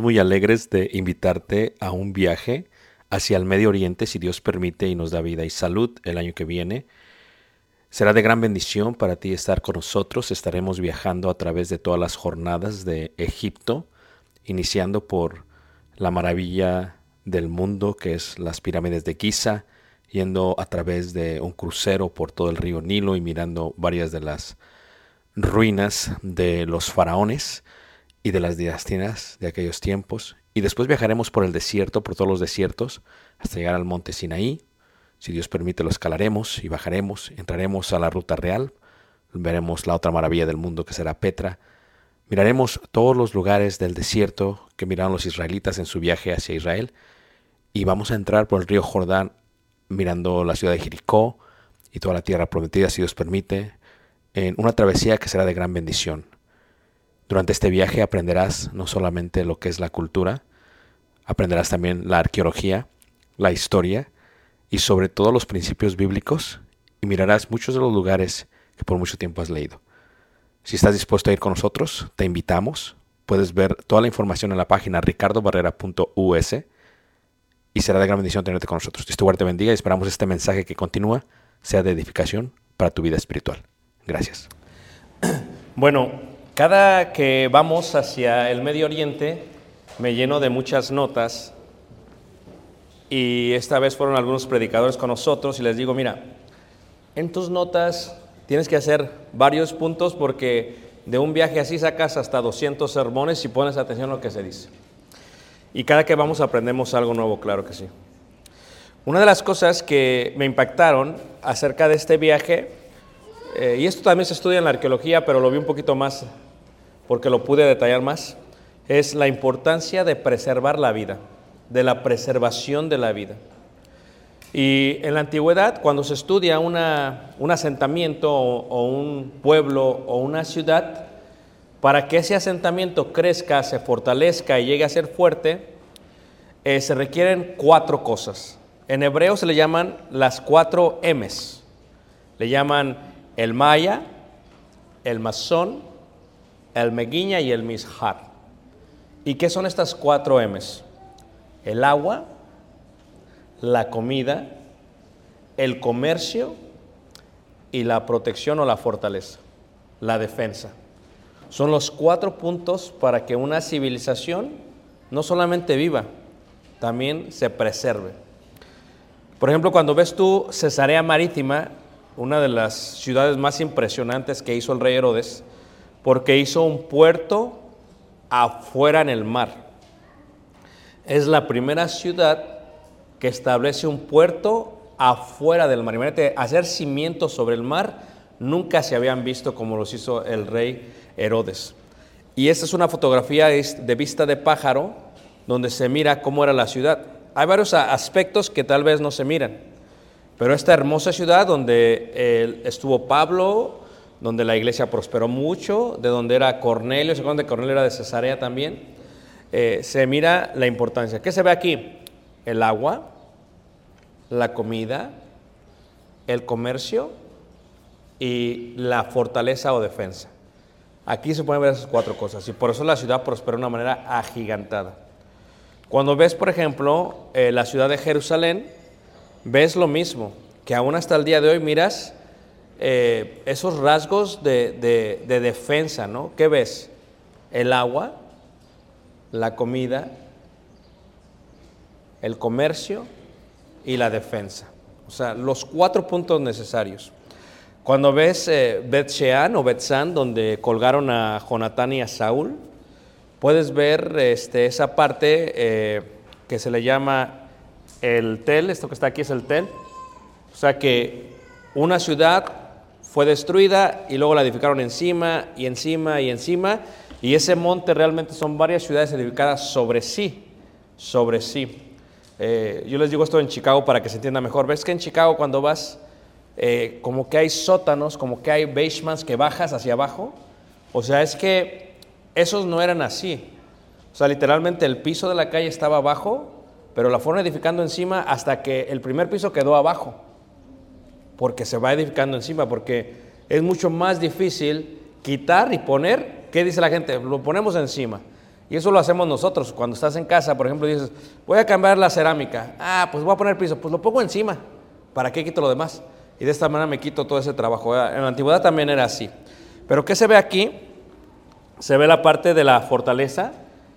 Muy alegres de invitarte a un viaje hacia el Medio Oriente, si Dios permite y nos da vida y salud el año que viene. Será de gran bendición para ti estar con nosotros. Estaremos viajando a través de todas las jornadas de Egipto, iniciando por la maravilla del mundo, que es las pirámides de Giza, yendo a través de un crucero por todo el río Nilo y mirando varias de las ruinas de los faraones y de las dinastías de aquellos tiempos. Y después viajaremos por el desierto, por todos los desiertos, hasta llegar al monte Sinaí. Si Dios permite, lo escalaremos y bajaremos. Entraremos a la ruta real. Veremos la otra maravilla del mundo que será Petra. Miraremos todos los lugares del desierto que miraron los israelitas en su viaje hacia Israel. Y vamos a entrar por el río Jordán mirando la ciudad de Jericó y toda la tierra prometida, si Dios permite, en una travesía que será de gran bendición. Durante este viaje aprenderás no solamente lo que es la cultura, aprenderás también la arqueología, la historia y sobre todo los principios bíblicos y mirarás muchos de los lugares que por mucho tiempo has leído. Si estás dispuesto a ir con nosotros, te invitamos. Puedes ver toda la información en la página ricardobarrera.us y será de gran bendición tenerte con nosotros. Dios te guarde, bendiga y esperamos este mensaje que continúa sea de edificación para tu vida espiritual. Gracias. Bueno, cada que vamos hacia el Medio Oriente me lleno de muchas notas y esta vez fueron algunos predicadores con nosotros y les digo, mira, en tus notas tienes que hacer varios puntos porque de un viaje así sacas hasta 200 sermones y pones atención a lo que se dice. Y cada que vamos aprendemos algo nuevo, claro que sí. Una de las cosas que me impactaron acerca de este viaje, eh, y esto también se estudia en la arqueología, pero lo vi un poquito más porque lo pude detallar más, es la importancia de preservar la vida, de la preservación de la vida. Y en la antigüedad, cuando se estudia una, un asentamiento o, un pueblo o una ciudad, para que ese asentamiento crezca, se fortalezca y llegue a ser fuerte, eh, se requieren cuatro cosas. En hebreo se le llaman las cuatro M's. Le llaman el maya, el masón, el meguiña y el mishar. ¿Y qué son estas cuatro M's? El agua, la comida, el comercio y la protección o la fortaleza, la defensa. Son los cuatro puntos para que una civilización no solamente viva, también se preserve. Por ejemplo, cuando ves tú Cesarea Marítima, una de las ciudades más impresionantes que hizo el rey Herodes, porque hizo un puerto afuera en el mar. Es la primera ciudad que establece un puerto afuera del mar. Imagínate, hacer cimientos sobre el mar nunca se habían visto como los hizo el rey Herodes. Y esta es una fotografía de vista de pájaro donde se mira cómo era la ciudad. Hay varios aspectos que tal vez no se miran, pero esta hermosa ciudad donde estuvo Pablo, donde la iglesia prosperó mucho, de donde era Cornelio, se acuerdan de Cornelio era de Cesarea también, eh, se mira la importancia. ¿Qué se ve aquí? El agua, la comida, el comercio y la fortaleza o defensa. Aquí se pueden ver esas cuatro cosas y por eso la ciudad prosperó de una manera agigantada. Cuando ves, por ejemplo, eh, la ciudad de Jerusalén, ves lo mismo, que aún hasta el día de hoy miras eh, esos rasgos de, de defensa, ¿no? ¿Qué ves? El agua, la comida, el comercio y la defensa. O sea, los cuatro puntos necesarios. Cuando ves eh, Bet Shean o Bet San, donde colgaron a Jonatán y a Saúl, puedes ver este, esa parte eh, que se le llama el tel, esto que está aquí es el tel. O sea que una ciudad fue destruida y luego la edificaron encima y encima y encima. Y ese monte realmente son varias ciudades edificadas sobre sí, sobre sí. Eh, yo les digo esto en Chicago para que se entienda mejor. ¿Ves que en Chicago cuando vas, eh, como que hay sótanos, como que hay basements que bajas hacia abajo? O sea, es que esos no eran así. O sea, literalmente el piso de la calle estaba abajo, pero la fueron edificando encima hasta que el primer piso quedó abajo. Porque se va edificando encima, porque es mucho más difícil quitar y poner. ¿Qué dice la gente? Lo ponemos encima. Y eso lo hacemos nosotros. Cuando estás en casa, por ejemplo, dices, voy a cambiar la cerámica. Ah, pues voy a poner piso. Pues lo pongo encima. ¿Para qué quito lo demás? Y de esta manera me quito todo ese trabajo. En la antigüedad también era así. Pero ¿qué se ve aquí? Se ve la parte de la fortaleza.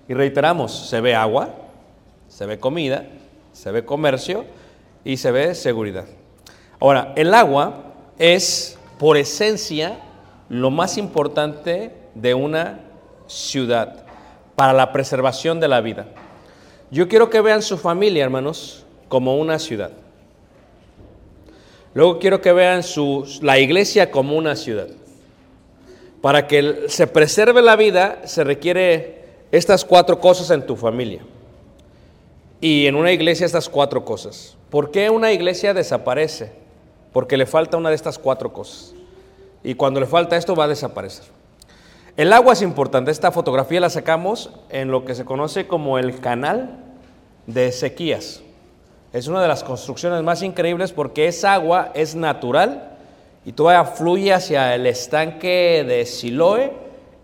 Y reiteramos, se ve agua, se ve comida, se ve comercio y se ve seguridad. Ahora, el agua es por esencia lo más importante de una ciudad para la preservación de la vida. Yo quiero que vean su familia, hermanos, como una ciudad. Luego quiero que vean la iglesia como una ciudad. Para que se preserve la vida se requiere estas cuatro cosas en tu familia. Y en una iglesia estas cuatro cosas. ¿Por qué una iglesia desaparece? Porque le falta una de estas cuatro cosas. Y cuando le falta esto va a desaparecer. El agua es importante. Esta fotografía la sacamos en lo que se conoce como el canal de Ezequías. Es una de las construcciones más increíbles porque esa agua es natural y todavía fluye hacia el estanque de Siloe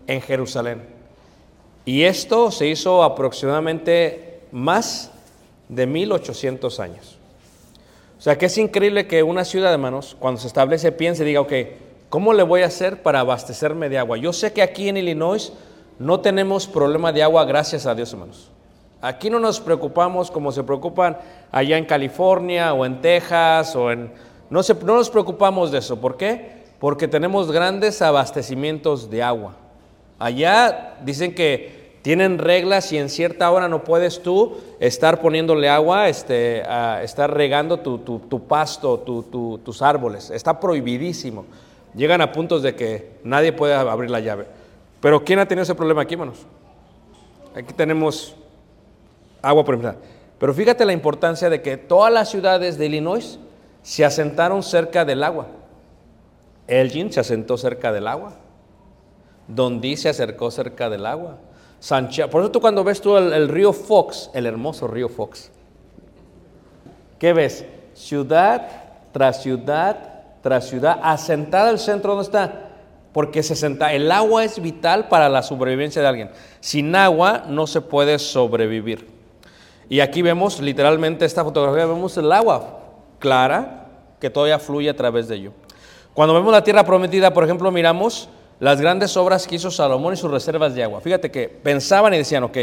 en Jerusalén. Y esto se hizo aproximadamente más de 1800 años. O sea que es increíble que una ciudad, hermanos, cuando se establece, piense y diga, ok, ¿Cómo le voy a hacer para abastecerme de agua? Yo sé que aquí en Illinois no tenemos problema de agua, gracias a Dios, hermanos. Aquí no nos preocupamos como se preocupan allá en California o en Texas o en... No, no nos preocupamos de eso. ¿Por qué? Porque tenemos grandes abastecimientos de agua. Allá dicen que tienen reglas y en cierta hora no puedes tú estar poniéndole agua, este, estar regando tu, pasto, tus árboles. Está prohibidísimo. Llegan a puntos de que nadie puede abrir la llave. Pero ¿quién ha tenido ese problema aquí, hermanos? Aquí tenemos agua por ejemplo. Pero fíjate la importancia de que todas las ciudades de Illinois se asentaron cerca del agua. Elgin se asentó cerca del agua. Dundee se acercó cerca del agua. Sancha, por eso tú cuando ves tú el, río Fox, el hermoso río Fox, ¿qué ves? Ciudad tras ciudad tras ciudad, asentada el centro donde está, porque se senta, el agua es vital para la sobrevivencia de alguien. Sin agua no se puede sobrevivir. Y aquí vemos literalmente esta fotografía, vemos el agua clara que todavía fluye a través de ello. Cuando vemos la tierra prometida, por ejemplo, miramos las grandes obras que hizo Salomón y sus reservas de agua. Fíjate que pensaban y decían, ok,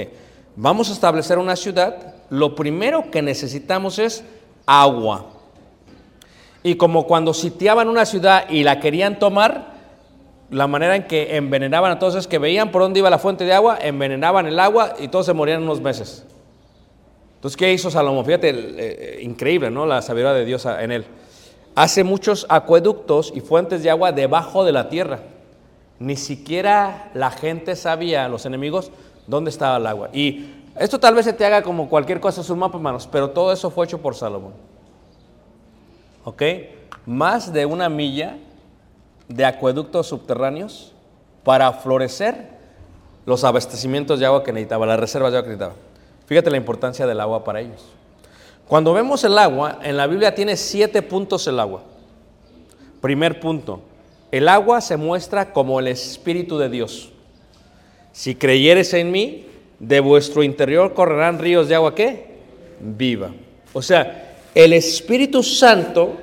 vamos a establecer una ciudad, lo primero que necesitamos es agua. Y como cuando sitiaban una ciudad y la querían tomar, la manera en que envenenaban a todos es que veían por dónde iba la fuente de agua, envenenaban el agua y todos se morían unos meses. Entonces, ¿qué hizo Salomón? Fíjate, eh, increíble, ¿no? La sabiduría de Dios en él. Hace muchos acueductos y fuentes de agua debajo de la tierra. Ni siquiera la gente sabía, los enemigos, dónde estaba el agua. Y esto tal vez se te haga como cualquier cosa en un mapa, hermanos, pero todo eso fue hecho por Salomón. ¿Ok? Más de una milla de acueductos subterráneos para florecer los abastecimientos de agua que necesitaba, las reservas de agua que necesitaba. Fíjate la importancia del agua para ellos. Cuando vemos el agua, en la Biblia tiene siete puntos el agua. Primer punto, el agua se muestra como el Espíritu de Dios. Si creyeres en mí, de vuestro interior correrán ríos de agua ¿qué? Viva. O sea, el Espíritu Santo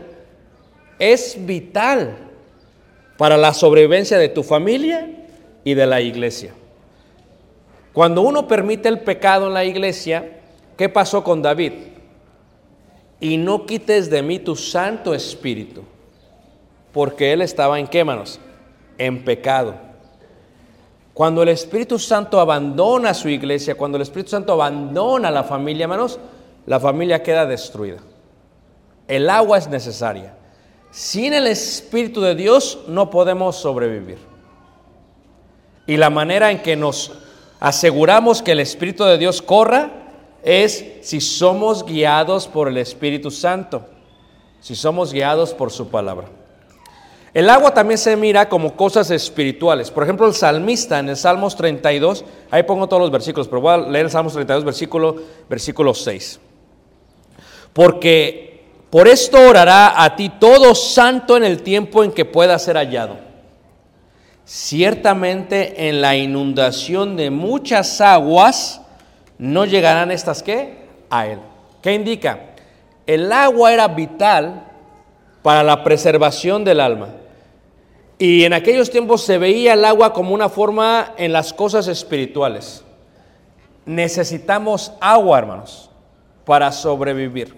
es vital para la sobrevivencia de tu familia y de la iglesia. Cuando uno permite el pecado en la iglesia, ¿qué pasó con David? Y no quites de mí tu Santo Espíritu, porque él estaba en qué manos? En pecado. Cuando el Espíritu Santo abandona su iglesia, cuando el Espíritu Santo abandona la familia, hermanos, la familia queda destruida. El agua es necesaria. Sin el Espíritu de Dios no podemos sobrevivir. Y la manera en que nos aseguramos que el Espíritu de Dios corra es si somos guiados por el Espíritu Santo, si somos guiados por su palabra. El agua también se mira como cosas espirituales. Por ejemplo, el salmista en el Salmos 32, ahí pongo todos los versículos, pero voy a leer el Salmos 32, versículo, versículo 6. Porque por esto orará a ti todo santo en el tiempo en que pueda ser hallado. Ciertamente en la inundación de muchas aguas no llegarán estas qué? A él. ¿Qué indica? El agua era vital para la preservación del alma. Y en aquellos tiempos se veía el agua como una forma en las cosas espirituales. Necesitamos agua, hermanos, para sobrevivir.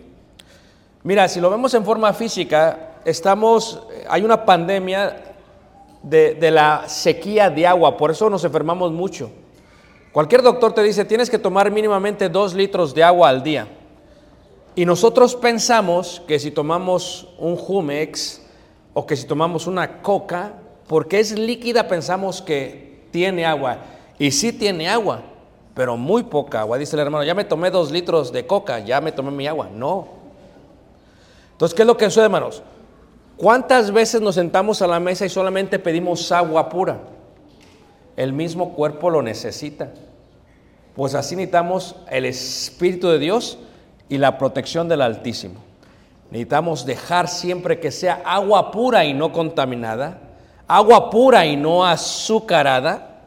Mira, si lo vemos en forma física, estamos, hay una pandemia de, la sequía de agua, por eso nos enfermamos mucho. Cualquier doctor te dice, tienes que tomar mínimamente dos litros de agua al día. Y nosotros pensamos que si tomamos un Jumex o que si tomamos una coca, porque es líquida pensamos que tiene agua. Y sí tiene agua, pero muy poca agua. Dice el hermano, ya me tomé dos litros de coca, ya me tomé mi agua. No. Entonces, ¿qué es lo que sucede, hermanos? ¿Cuántas veces nos sentamos a la mesa y solamente pedimos agua pura? El mismo cuerpo lo necesita. Pues así necesitamos el Espíritu de Dios y la protección del Altísimo. Necesitamos dejar siempre que sea agua pura y no contaminada, agua pura y no azucarada,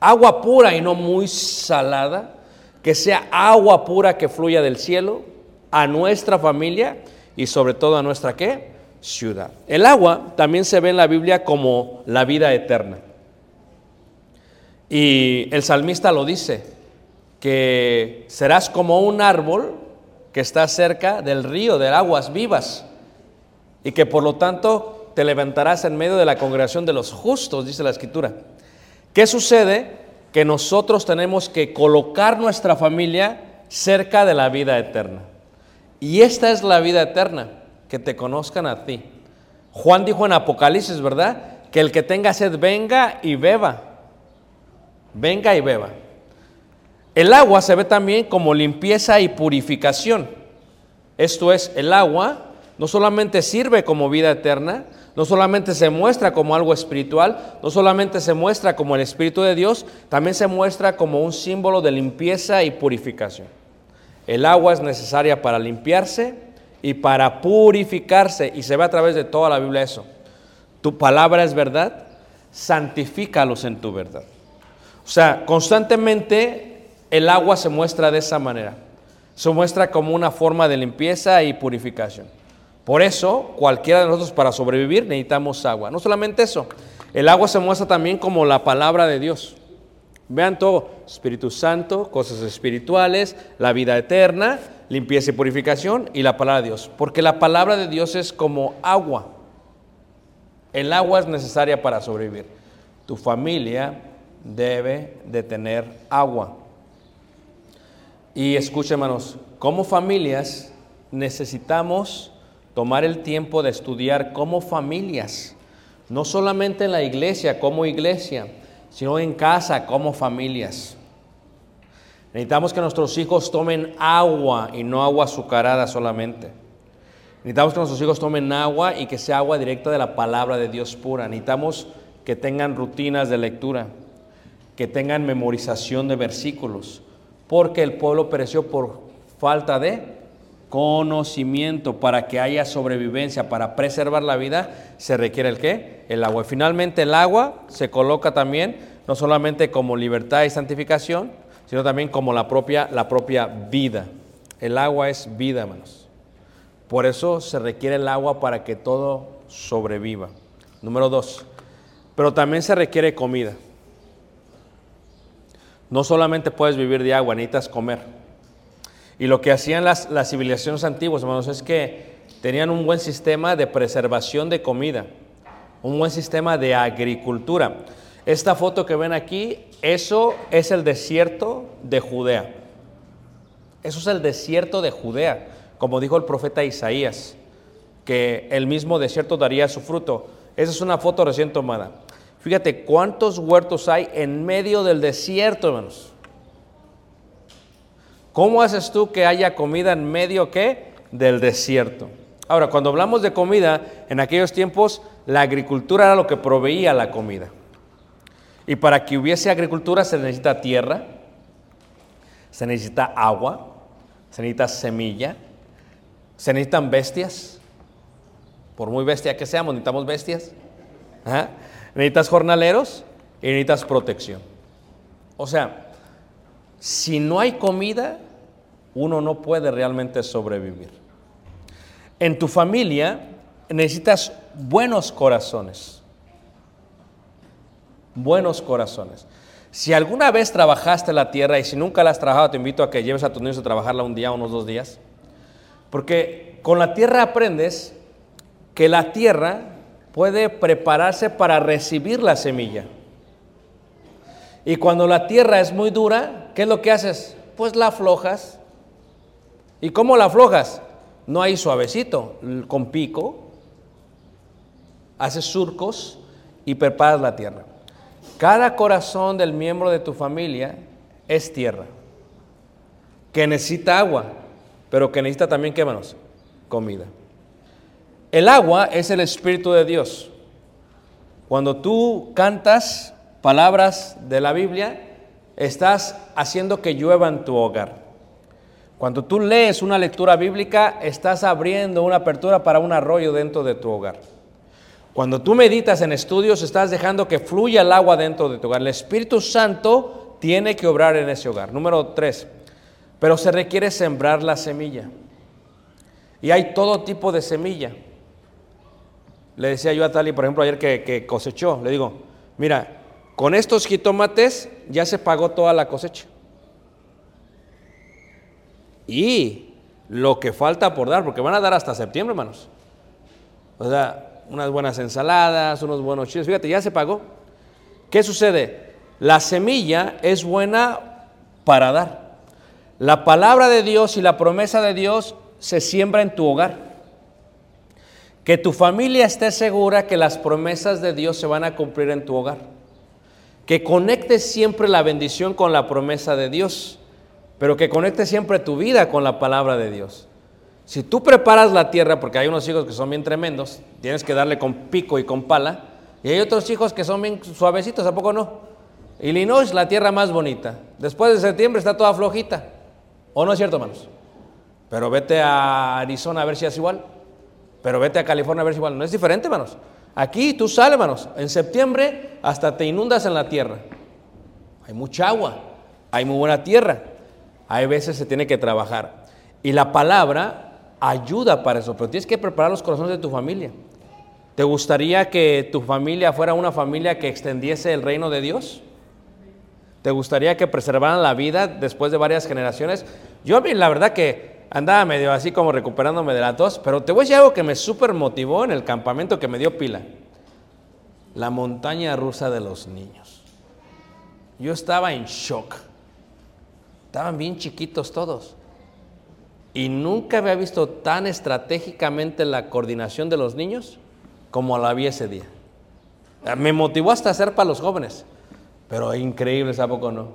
agua pura y no muy salada, que sea agua pura que fluya del cielo a nuestra familia y sobre todo a nuestra qué? ciudad. El agua también se ve en la Biblia como la vida eterna. Y el salmista lo dice, que serás como un árbol que está cerca del río de aguas vivas y que por lo tanto te levantarás en medio de la congregación de los justos, dice la escritura. ¿Qué sucede? Que nosotros tenemos que colocar nuestra familia cerca de la vida eterna. Y esta es la vida eterna que te conozcan a ti. Juan dijo en Apocalipsis, ¿verdad? Que el que tenga sed venga y beba. Venga y beba. El agua se ve también como limpieza y purificación. Esto es, el agua no solamente sirve como vida eterna, no solamente se muestra como algo espiritual, no solamente se muestra como el Espíritu de Dios, también se muestra como un símbolo de limpieza y purificación. El agua es necesaria para limpiarse, y para purificarse. Y se ve a través de toda la Biblia eso. Tu palabra es verdad, santifícalos en tu verdad. O sea, constantemente el agua se muestra de esa manera. Se muestra como una forma de limpieza y purificación. Por eso, cualquiera de nosotros para sobrevivir necesitamos agua. No solamente eso, el agua se muestra también como la palabra de Dios. Vean todo, Espíritu Santo, cosas espirituales, la vida eterna, limpieza y purificación y la palabra de Dios. Porque la palabra de Dios es como agua. El agua es necesaria para sobrevivir. tu familia debe de tener agua. Y escuchen, hermanos, como familias necesitamos tomar el tiempo de estudiar como familias, no solamente en la iglesia como iglesia, sino en casa como familias. Necesitamos que nuestros hijos tomen agua y no agua azucarada solamente. Necesitamos que nuestros hijos tomen agua y que sea agua directa de la palabra de Dios pura. Necesitamos que tengan rutinas de lectura, que tengan memorización de versículos, porque el pueblo pereció por falta de conocimiento. Para que haya sobrevivencia, para preservar la vida, se requiere el qué? El agua. Y finalmente el agua se coloca también, no solamente como libertad y santificación, sino también como la propia, la propia vida. El agua es vida, hermanos. Por eso se requiere el agua para que todo sobreviva. Número dos, pero también se requiere comida. No solamente puedes vivir de agua, necesitas comer. Y lo que hacían las, las civilizaciones antiguas, hermanos, es que tenían un buen sistema de preservación de comida, un buen sistema de agricultura. Esta foto que ven aquí, eso es el desierto de Judea. Eso es el desierto de Judea como dijo el profeta Isaías, que el mismo desierto daría su fruto. Esa es una foto recién tomada. Fíjate cuántos huertos hay en medio del desierto, hermanos. ¿Cómo haces tú que haya comida en medio qué? Del desierto. Ahora, cuando hablamos de comida, en aquellos tiempos la agricultura era lo que proveía la comida. Y para que hubiese agricultura se necesita tierra, se necesita agua, se necesita semilla, se necesitan bestias. Por muy bestia que seamos, necesitamos bestias. Necesitas jornaleros y necesitas protección. O sea, si no hay comida, uno no puede realmente sobrevivir. En tu familia necesitas buenos corazones. Buenos corazones. Si alguna vez trabajaste la tierra y si nunca la has trabajado, te invito a que lleves a tus niños a trabajarla un día, unos dos días. Porque con la tierra aprendes que la tierra puede prepararse para recibir la semilla. Y cuando la tierra es muy dura, ¿qué es lo que haces? Pues la aflojas. ¿Y cómo la aflojas? No hay suavecito, con pico, haces surcos y preparas la tierra. Cada corazón del miembro de tu familia es tierra, que necesita agua pero que necesita también, ¿qué manos? Comida. El agua es el Espíritu de Dios. Cuando tú cantas palabras de la Biblia, estás haciendo que llueva en tu hogar. Cuando tú lees una lectura bíblica, estás abriendo una apertura para un arroyo dentro de tu hogar. Cuando tú meditas en estudios, estás dejando que fluya el agua dentro de tu hogar. El Espíritu Santo tiene que obrar en ese hogar. Número tres, pero se requiere sembrar la semilla. Y hay todo tipo de semilla. Le decía yo a Tali, por ejemplo, ayer que, cosechó, le digo, mira, con estos jitomates ya se pagó toda la cosecha. Y lo que falta por dar, porque van a dar hasta septiembre, hermanos. O sea, unas buenas ensaladas, unos buenos chiles. Fíjate, ya se pagó. ¿Qué sucede? La semilla es buena para dar. La palabra de Dios y la promesa de Dios se siembra en tu hogar. Que tu familia esté segura que las promesas de Dios se van a cumplir en tu hogar. Que conectes siempre la bendición con la promesa de Dios, pero que conectes siempre tu vida con la palabra de Dios. Si tú preparas la tierra, porque hay unos hijos que son bien tremendos, tienes que darle con pico y con pala, y hay otros hijos que son bien suavecitos, ¿a poco no? Illinois, la tierra más bonita. Después de septiembre está toda flojita. ¿O no es cierto, hermanos? Pero vete a Arizona a ver si es igual. Pero vete a California a ver si igual. No es diferente, hermanos. Aquí tú sales, hermanos. En septiembre hasta te inundas en la tierra. Hay mucha agua. Hay muy buena tierra. Hay veces se tiene que trabajar. Y la palabra ayuda para eso. Pero tienes que preparar los corazones de tu familia. ¿Te gustaría que tu familia fuera una familia que extendiese el reino de Dios? ¿Te gustaría que preservaran la vida después de varias generaciones? Yo, la verdad que andaba medio así como recuperándome de la tos, pero te voy a decir algo que me súper motivó en el campamento que me dio pila. la montaña rusa de los niños. Yo estaba en shock. Estaban bien chiquitos todos. Y nunca había visto tan estratégicamente la coordinación de los niños como la vi ese día. Me motivó hasta hacer para los jóvenes, pero increíble, ¿a poco no?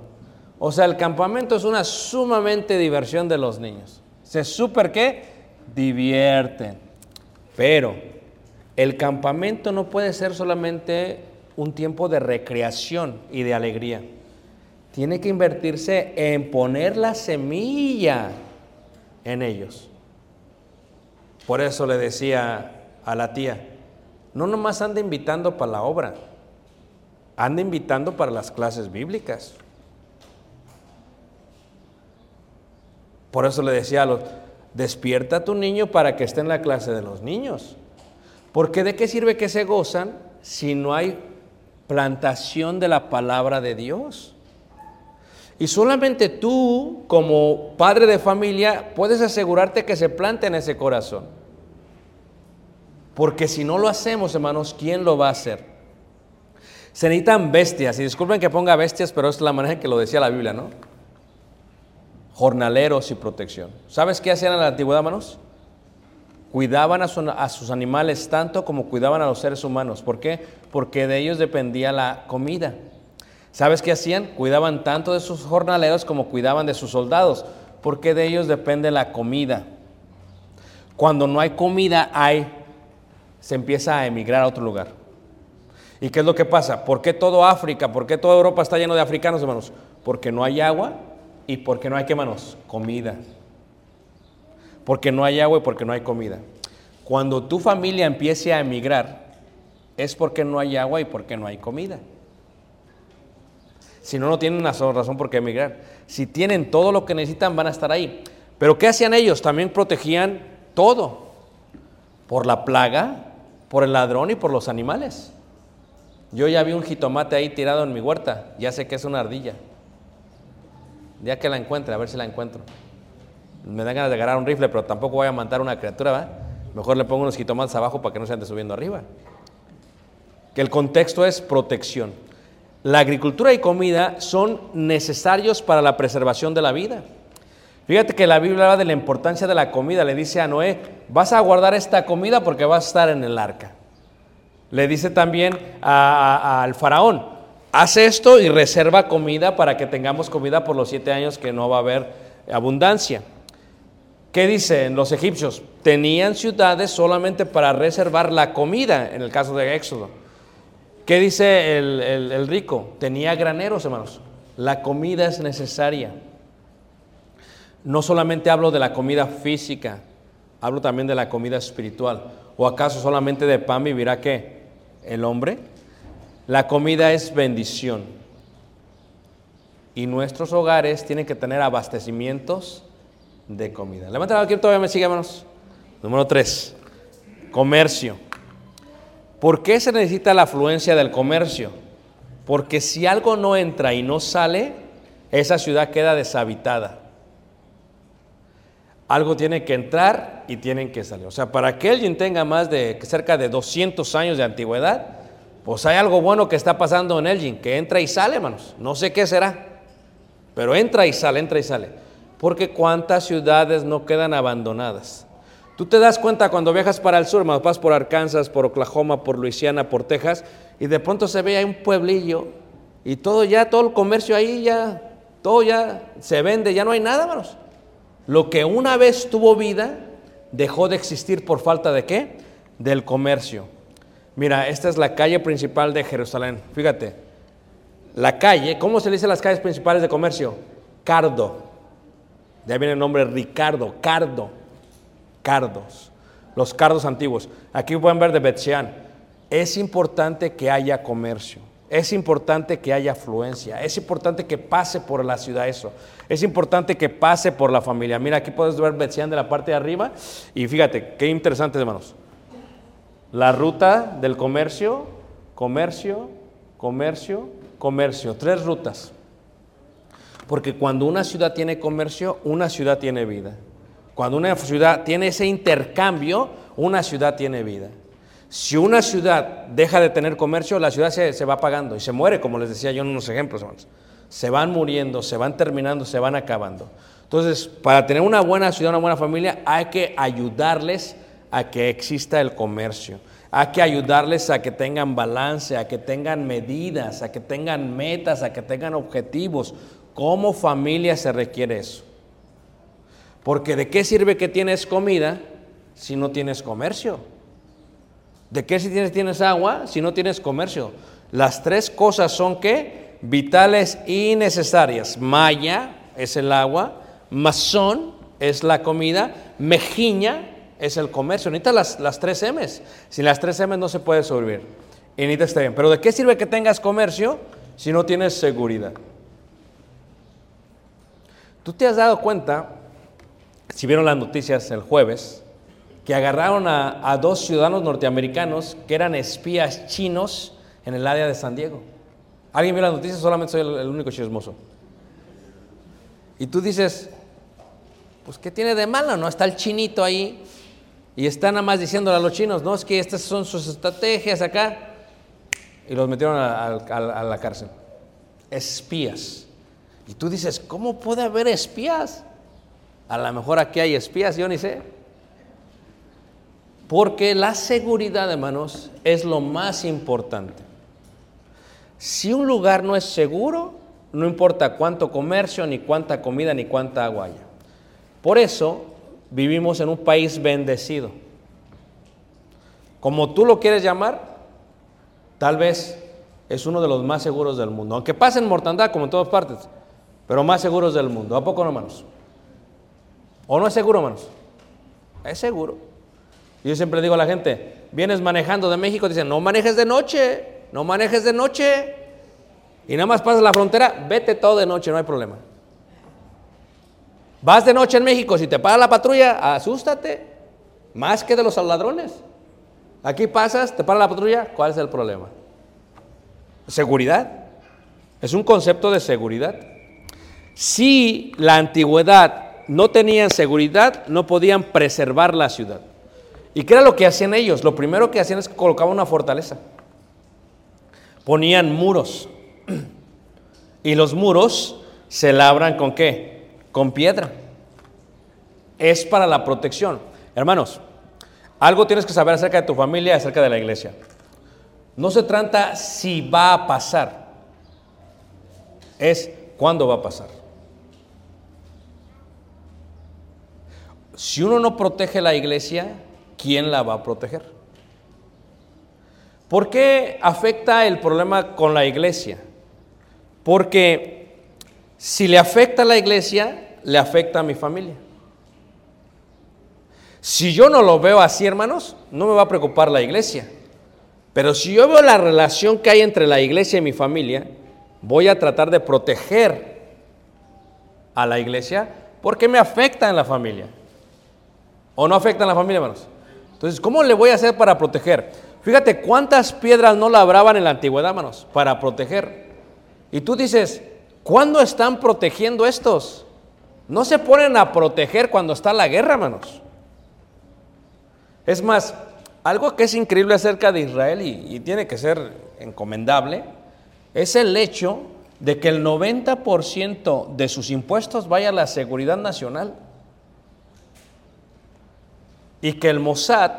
O sea, el campamento es una sumamente diversión de los niños. Se súper que divierten. Pero el campamento no puede ser solamente un tiempo de recreación y de alegría. Tiene que invertirse en poner la semilla en ellos. Por eso le decía a la tía, no nomás anda invitando para la obra, anda invitando para las clases bíblicas. Por eso le decía a los, despierta a tu niño para que esté en la clase de los niños. Porque de qué sirve que se gozan si no hay plantación de la palabra de Dios? Y solamente tú, como padre de familia, puedes asegurarte que se plante en ese corazón. Porque si no lo hacemos, hermanos, ¿quién lo va a hacer? Se necesitan bestias, y disculpen que ponga bestias, pero es la manera en que lo decía la Biblia, ¿no? Jornaleros y protección. ¿Sabes qué hacían en la antigüedad, hermanos? Cuidaban a, a, sus animales tanto como cuidaban a los seres humanos. ¿Por qué? Porque de ellos dependía la comida. ¿Sabes qué hacían? Cuidaban tanto de sus jornaleros como cuidaban de sus soldados, porque de ellos depende la comida. Cuando no hay comida, hay, se empieza a emigrar a otro lugar. ¿Y qué es lo que pasa? ¿Por qué todo África, por qué toda Europa está lleno de africanos, hermanos? Porque no hay agua y porque no hay, ¿qué, hermanos? Comida. Porque no hay agua y porque no hay comida. Cuando tu familia empiece a emigrar, es porque no hay agua y porque no hay comida. Si no, no tienen razón por qué emigrar. Si tienen todo lo que necesitan, van a estar ahí. Pero ¿qué hacían ellos? También protegían todo. Por la plaga, por el ladrón y por los animales. Yo ya vi un jitomate ahí tirado en mi huerta. Ya sé que es una ardilla. Ya que la encuentre, a ver si la encuentro. Me dan ganas de agarrar un rifle, pero tampoco voy a matar una criatura, ¿verdad? Mejor le pongo unos jitomates abajo para que no se ande subiendo arriba. Que el contexto es protección. La agricultura y comida son necesarios para la preservación de la vida. Fíjate que la Biblia habla de la importancia de la comida. Le dice a Noé, vas a guardar esta comida porque vas a estar en el arca. Le dice también al faraón, haz esto y reserva comida para que tengamos comida por los siete años que no va a haber abundancia. ¿Qué dicen los egipcios? Tenían ciudades solamente para reservar la comida, en el caso de Éxodo. ¿Qué dice el, el, rico? Tenía graneros, hermanos. La comida es necesaria. No solamente hablo de la comida física, hablo también de la comida espiritual. ¿O acaso solamente de pan vivirá qué? El hombre. La comida es bendición. Y nuestros hogares tienen que tener abastecimientos de comida. Levanta la mano, todavía me sigue, hermanos. Número tres, comercio. ¿Por qué se necesita la afluencia del comercio? Porque si algo no entra y no sale, esa ciudad queda deshabitada. Algo tiene que entrar y tienen que salir. O sea, para que alguien tenga más de cerca de 200 años de antigüedad, pues hay algo bueno que está pasando en Elgin, que entra y sale, hermanos. No sé qué será, pero entra y sale, entra y sale. Porque cuántas ciudades no quedan abandonadas. Tú te das cuenta cuando viajas para el sur, hermanos, vas por Arkansas, por Oklahoma, por Luisiana, por Texas, y de pronto se ve ahí un pueblillo y todo ya, todo el comercio ahí ya, todo ya se vende, ya no hay nada, hermanos. Lo que una vez tuvo vida dejó de existir por falta de qué? Del comercio. Mira, esta es la calle principal de Jerusalén. Fíjate, la calle, ¿cómo se le dice las calles principales de comercio? Cardo. De ahí viene el nombre Ricardo, Cardo. Cardos. Los cardos antiguos. Aquí pueden ver de Betseán. Es importante que haya comercio. Es importante que haya afluencia. Es importante que pase por la ciudad eso. Es importante que pase por la familia. Mira, aquí puedes ver Betseán de la parte de arriba. Y fíjate, qué interesante, hermanos. La ruta del comercio, comercio, comercio, comercio. Tres rutas. Porque cuando una ciudad tiene comercio, una ciudad tiene vida. Cuando una ciudad tiene ese intercambio, una ciudad tiene vida. Si una ciudad deja de tener comercio, la ciudad se, se va apagando y se muere, como les decía yo en unos ejemplos, hermanos. Se van muriendo, se van terminando, se van acabando. Entonces, para tener una buena ciudad, una buena familia, hay que ayudarles a que exista el comercio. Hay que ayudarles a que tengan balance, a que tengan medidas, a que tengan metas, a que tengan objetivos. Como familia se requiere eso. Porque ¿de qué sirve que tienes comida si no tienes comercio? ¿De qué si tienes, tienes agua si no tienes comercio? Las tres cosas son que vitales y necesarias. Maya es el agua, masón es la comida, mejiña es el comercio. Necesitas las, las tres M's. Sin las tres M's no se puede sobrevivir. Y necesitas estar bien. Pero ¿de qué sirve que tengas comercio si no tienes seguridad? ¿Tú te has dado cuenta, si vieron las noticias el jueves, que agarraron a, a dos ciudadanos norteamericanos que eran espías chinos en el área de San Diego? ¿Alguien vio las noticias? Solamente soy el, el único chismoso. Y tú dices, pues ¿qué tiene de malo? No está el chinito ahí y está nada más diciéndole a los chinos, no, es que estas son sus estrategias acá. Y los metieron a, a- a la cárcel. Espías. Y tú dices, ¿cómo puede haber espías? A lo mejor aquí hay espías, yo ni sé. Porque la seguridad, hermanos, es lo más importante. Si un lugar no es seguro, no importa cuánto comercio, ni cuánta comida, ni cuánta agua haya. Por eso vivimos en un país bendecido. Como tú lo quieres llamar, tal vez es uno de los más seguros del mundo. Aunque pasen mortandad como en todas partes, pero más seguros del mundo. ¿A poco no, hermanos? ¿O no es seguro, hermanos? Es seguro. Yo siempre digo a la gente, vienes manejando de México, dicen, no manejes de noche, no manejes de noche. Y nada más pasas la frontera, vete todo de noche, no hay problema. Vas de noche en México, si te para la patrulla, asústate, más que de los ladrones. Aquí pasas, te para la patrulla, ¿cuál es el problema? Seguridad. Es un concepto de seguridad. Si la antigüedad no tenían seguridad, no podían preservar la ciudad. ¿Y qué era lo que hacían ellos? Lo primero que hacían es que colocaban una fortaleza. Ponían muros. Y los muros se labran con qué? Con piedra. Es para la protección. Hermanos, algo tienes que saber acerca de tu familia, acerca de la iglesia. No se trata si va a pasar, es cuándo va a pasar. Si uno no protege la iglesia, ¿quién la va a proteger? ¿Por qué afecta el problema con la iglesia? Porque si le afecta a la iglesia, le afecta a mi familia. Si yo no lo veo así, hermanos, no me va a preocupar la iglesia. Pero si yo veo la relación que hay entre la iglesia y mi familia, voy a tratar de proteger a la iglesia porque me afecta en la familia. ¿O no afecta en la familia, hermanos? Entonces, ¿cómo le voy a hacer para proteger? Fíjate cuántas piedras no labraban en la antigüedad, hermanos, para proteger. Y tú dices, ¿cuándo están protegiendo estos? No se ponen a proteger cuando está la guerra, hermanos. Es más, algo que es increíble acerca de Israel y, tiene que ser encomendable, es el hecho de que el 90% de sus impuestos vaya a la seguridad nacional. Y que el Mossad,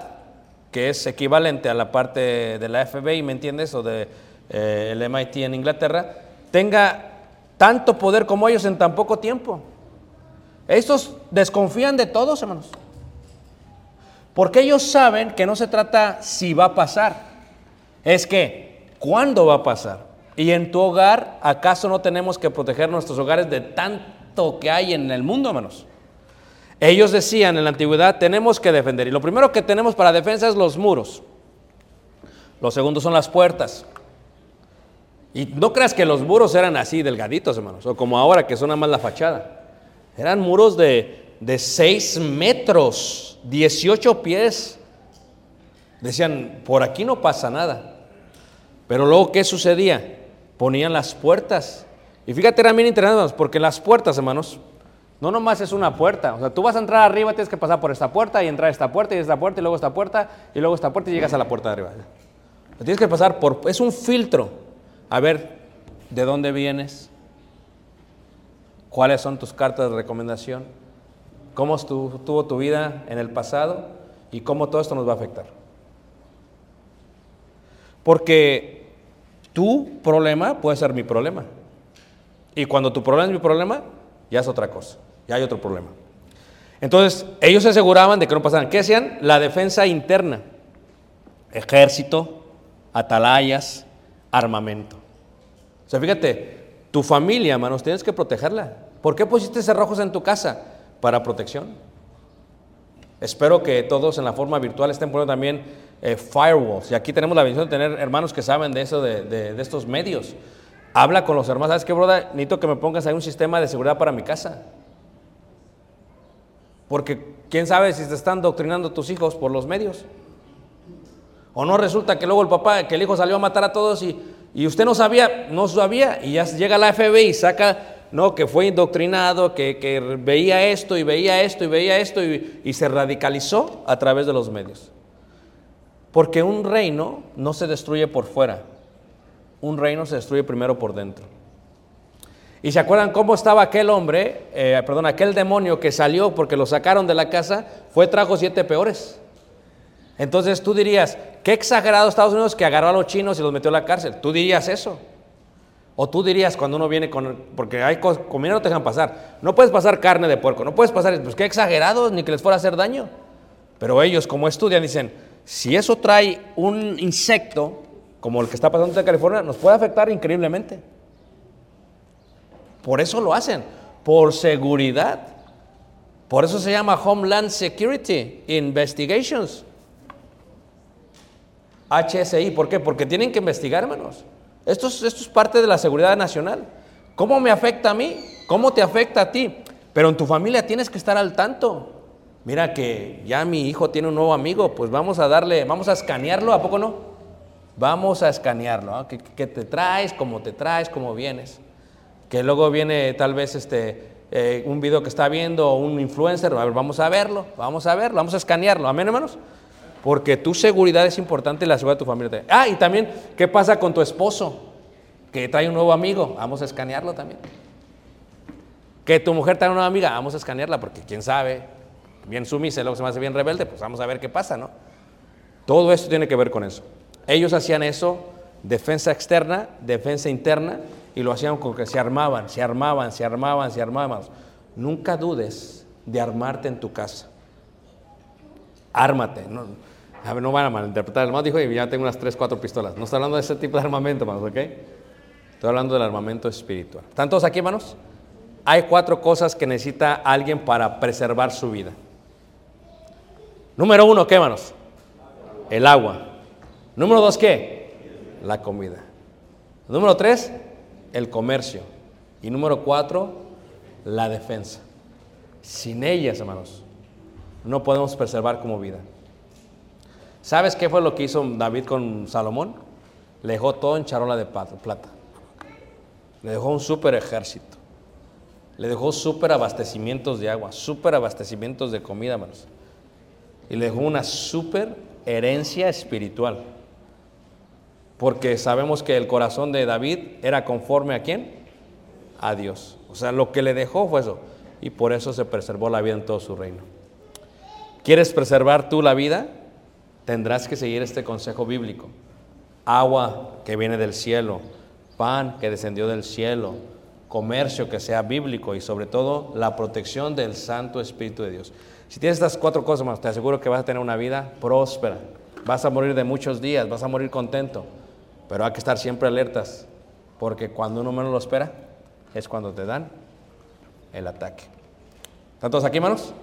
que es equivalente a la parte de la FBI, ¿me entiendes? O de eh, el MIT en Inglaterra, tenga tanto poder como ellos en tan poco tiempo. Estos desconfían de todos, hermanos. Porque ellos saben que no se trata si va a pasar, es que cuándo va a pasar. Y en tu hogar, ¿acaso no tenemos que proteger nuestros hogares de tanto que hay en el mundo, hermanos? Ellos decían en la antigüedad, tenemos que defender. Y lo primero que tenemos para defensa es los muros. Lo segundo son las puertas. Y no creas que los muros eran así, delgaditos, hermanos, o como ahora que son nada más la fachada. Eran muros de, de 6 metros, 18 pies. Decían, por aquí no pasa nada. Pero luego, ¿qué sucedía? Ponían las puertas. Y fíjate, era bien interesante, hermanos, porque las puertas, hermanos, No nomás es una puerta. O sea, tú vas a entrar arriba, tienes que pasar por esta puerta y entrar a esta puerta y esta puerta y luego esta puerta y luego esta puerta y llegas a la puerta de arriba. Tienes que pasar por... Es un filtro. A ver, ¿de dónde vienes? ¿Cuáles son tus cartas de recomendación? ¿Cómo estuvo tu vida en el pasado? ¿Y cómo todo esto nos va a afectar? Porque tu problema puede ser mi problema. Y cuando tu problema es mi problema, ya es otra cosa. Ya hay otro problema. Entonces, ellos se aseguraban de que no pasaran. ¿Qué hacían? La defensa interna. Ejército, atalayas, armamento. Sea, fíjate, tu familia, hermanos, tienes que protegerla. ¿Por qué pusiste cerrojos en tu casa? Para protección. Espero que todos en la forma virtual estén poniendo también eh, firewalls. Y aquí tenemos la bendición de tener hermanos que saben de eso, de, de estos medios. Habla con los hermanos. ¿Sabes qué, broda? Necesito que me pongas ahí un sistema de seguridad para mi casa. Porque quién sabe si te están doctrinando tus hijos por los medios. O no resulta que luego el papá, que el hijo salió a matar a todos y, y usted no sabía, no sabía, y ya llega la FBI y saca, no, que fue indoctrinado, que, que veía esto y veía esto y veía esto y, y se radicalizó a través de los medios. Porque un reino no se destruye por fuera, un reino se destruye primero por dentro. ¿Y se acuerdan cómo estaba aquel hombre, eh, perdón, aquel demonio que salió porque lo sacaron de la casa? Fue, trajo siete peores. Entonces tú dirías, qué exagerado Estados Unidos que agarró a los chinos y los metió a la cárcel. Tú dirías eso. O tú dirías cuando uno viene con, porque hay cosas, comida no te dejan pasar. No puedes pasar carne de puerco, no puedes pasar, pues qué exagerados, ni que les fuera a hacer daño. Pero ellos como estudian dicen, si eso trae un insecto, como el que está pasando en California, nos puede afectar increíblemente. Por eso lo hacen, por seguridad. Por eso se llama Homeland Security Investigations. HSI, ¿por qué? Porque tienen que investigar, hermanos. Esto es, esto es parte de la seguridad nacional. ¿Cómo me afecta a mí? ¿Cómo te afecta a ti? Pero en tu familia tienes que estar al tanto. Mira que ya mi hijo tiene un nuevo amigo, pues vamos a darle, vamos a escanearlo, ¿a poco no? Vamos a escanearlo, ¿ah? ¿Qué, ¿Qué, te traes? ¿Cómo te traes? ¿Cómo vienes? Que luego viene tal vez este, eh, un video que está viendo un influencer, vamos a verlo, vamos a verlo, vamos a escanearlo, amén hermanos. Porque tu seguridad es importante y la seguridad de tu familia. Ah, y también, ¿qué pasa con tu esposo? Que trae un nuevo amigo, vamos a escanearlo también. Que tu mujer trae una nueva amiga, vamos a escanearla, porque quién sabe, bien sumisa, luego se me hace bien rebelde, pues vamos a ver qué pasa, ¿no? Todo esto tiene que ver con eso. Ellos hacían eso, defensa externa, defensa interna, y lo hacían con que se armaban, se armaban, se armaban, se armaban. Nunca dudes de armarte en tu casa. Ármate. No, a ver, no van a malinterpretar. El hermano dijo, ya tengo unas 3, 4 pistolas. No estoy hablando de ese tipo de armamento, hermanos, ¿ok? Estoy hablando del armamento espiritual. ¿Están todos aquí, hermanos? Hay cuatro cosas que necesita alguien para preservar su vida. Número uno, ¿qué, hermanos? El agua. Número dos, ¿qué? La comida. Número tres, el comercio. Y número cuatro, la defensa. Sin ellas, hermanos, no podemos preservar como vida. ¿Sabes qué fue lo que hizo David con Salomón? Le dejó todo en charola de plata. Le dejó un súper ejército. Le dejó súper abastecimientos de agua, súper abastecimientos de comida, hermanos. Y le dejó una súper herencia espiritual. Porque sabemos que el corazón de David era conforme a quién? A Dios. O sea, lo que le dejó fue eso. Y por eso se preservó la vida en todo su reino. ¿Quieres preservar tú la vida? Tendrás que seguir este consejo bíblico. Agua que viene del cielo, pan que descendió del cielo, comercio que sea bíblico y sobre todo la protección del Santo Espíritu de Dios. Si tienes estas cuatro cosas, más, te aseguro que vas a tener una vida próspera. Vas a morir de muchos días, vas a morir contento, pero hay que estar siempre alertas, porque cuando uno menos lo espera, es cuando te dan el ataque. ¿Están todos aquí, hermanos?